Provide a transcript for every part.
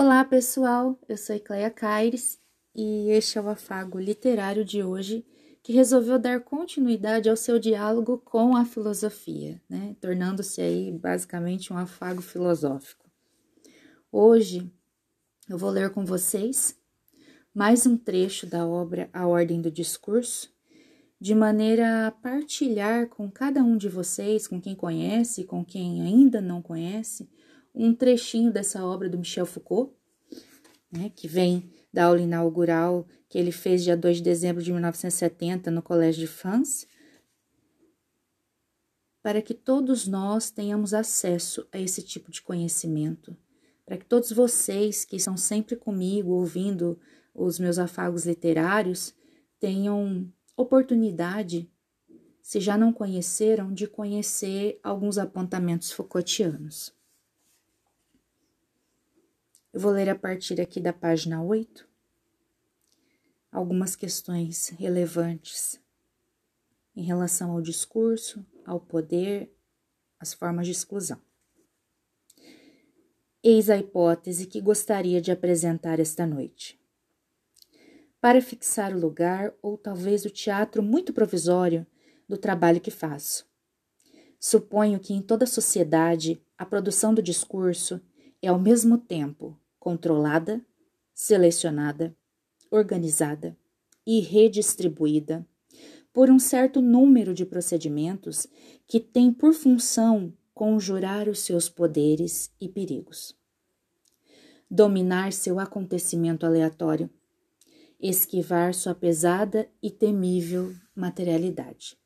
Olá, pessoal. Eu sou Cleia Caires e este é o afago literário de hoje, que resolveu dar continuidade ao seu diálogo com a filosofia, né? Tornando-se aí basicamente um afago filosófico. Hoje eu vou ler com vocês mais um trecho da obra A Ordem do Discurso, de maneira a partilhar com cada um de vocês, com quem conhece, com quem ainda não conhece, um trechinho dessa obra do Michel Foucault, né, que vem da aula inaugural que ele fez dia 2 de dezembro de 1970 no Colégio de France, para que todos nós tenhamos acesso a esse tipo de conhecimento, para que todos vocês que estão sempre comigo ouvindo os meus afagos literários tenham oportunidade, se já não conheceram, de conhecer alguns apontamentos Foucaultianos. Eu vou ler a partir aqui da página 8 algumas questões relevantes em relação ao discurso, ao poder, às formas de exclusão. Eis a hipótese que gostaria de apresentar esta noite para fixar o lugar ou talvez o teatro muito provisório do trabalho que faço. Suponho que em toda sociedade a produção do discurso é ao mesmo tempo controlada, selecionada, organizada e redistribuída por um certo número de procedimentos que têm por função conjurar os seus poderes e perigos. Dominar seu acontecimento aleatório esquivar sua pesada e temível materialidade.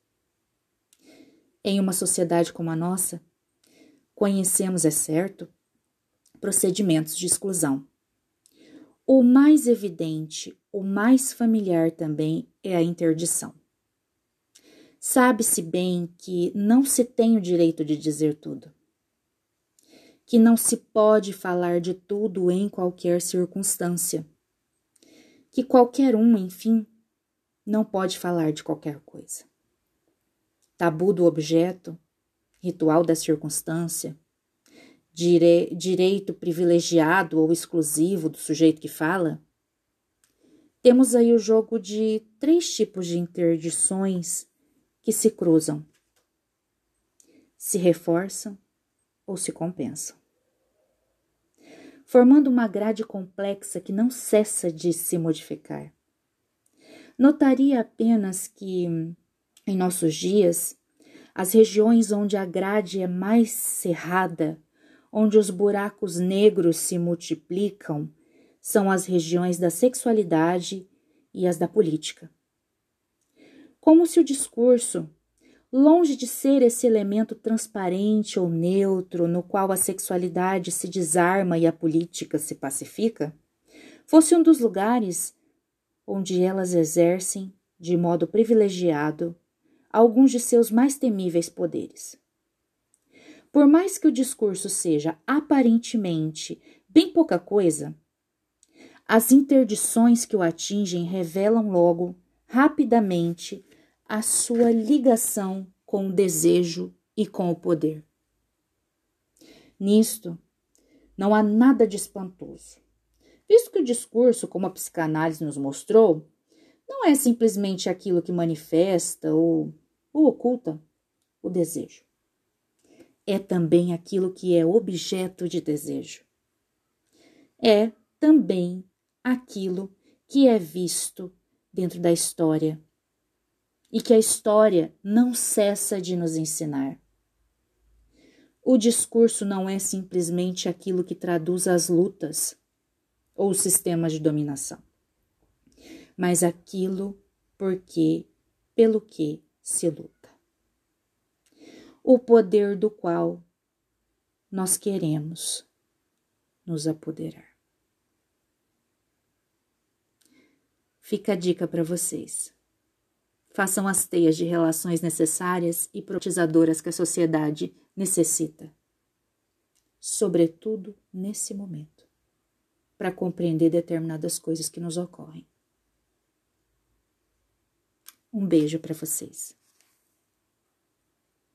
Em uma sociedade como a nossa, conhecemos, é certo, procedimentos de exclusão. O mais evidente, o mais familiar também é a interdição. Sabe-se bem que não se tem o direito de dizer tudo, que não se pode falar de tudo em qualquer circunstância que qualquer um, enfim, não pode falar de qualquer coisa. Tabu do objeto, ritual da circunstância, dire direito privilegiado ou exclusivo do sujeito que fala. Temos aí o jogo de três tipos de interdições que se cruzam, se reforçam ou se compensam formando uma grade complexa que não cessa de se modificar. Notaria apenas que, em nossos dias, as regiões onde a grade é mais cerrada, onde os buracos negros se multiplicam, são as regiões da sexualidade e as da política. Como se o discurso, longe de ser esse elemento transparente ou neutro no qual a sexualidade se desarma e a política se pacifica, fosse um dos lugares onde elas exercem, de modo privilegiado, alguns de seus mais temíveis poderes. Por mais que o discurso seja aparentemente bem pouca coisa, as interdições que o atingem revelam logo, rapidamente, a sua ligação com o desejo e com o poder. Nisto, não há nada de espantoso, visto que o discurso, como a psicanálise nos mostrou, não é simplesmente aquilo que manifesta ou, ou oculta o desejo. É também aquilo que é objeto de desejo. É também aquilo que é visto dentro da história e que a história não cessa de nos ensinar. O discurso não é simplesmente aquilo que traduz as lutas ou os sistemas de dominação, mas aquilo porque, pelo que se luta. O poder do qual nós queremos nos apoderar. Fica a dica para vocês. Façam as teias de relações necessárias e protizadoras que a sociedade necessita. Sobretudo nesse momento, para compreender determinadas coisas que nos ocorrem. Um beijo para vocês.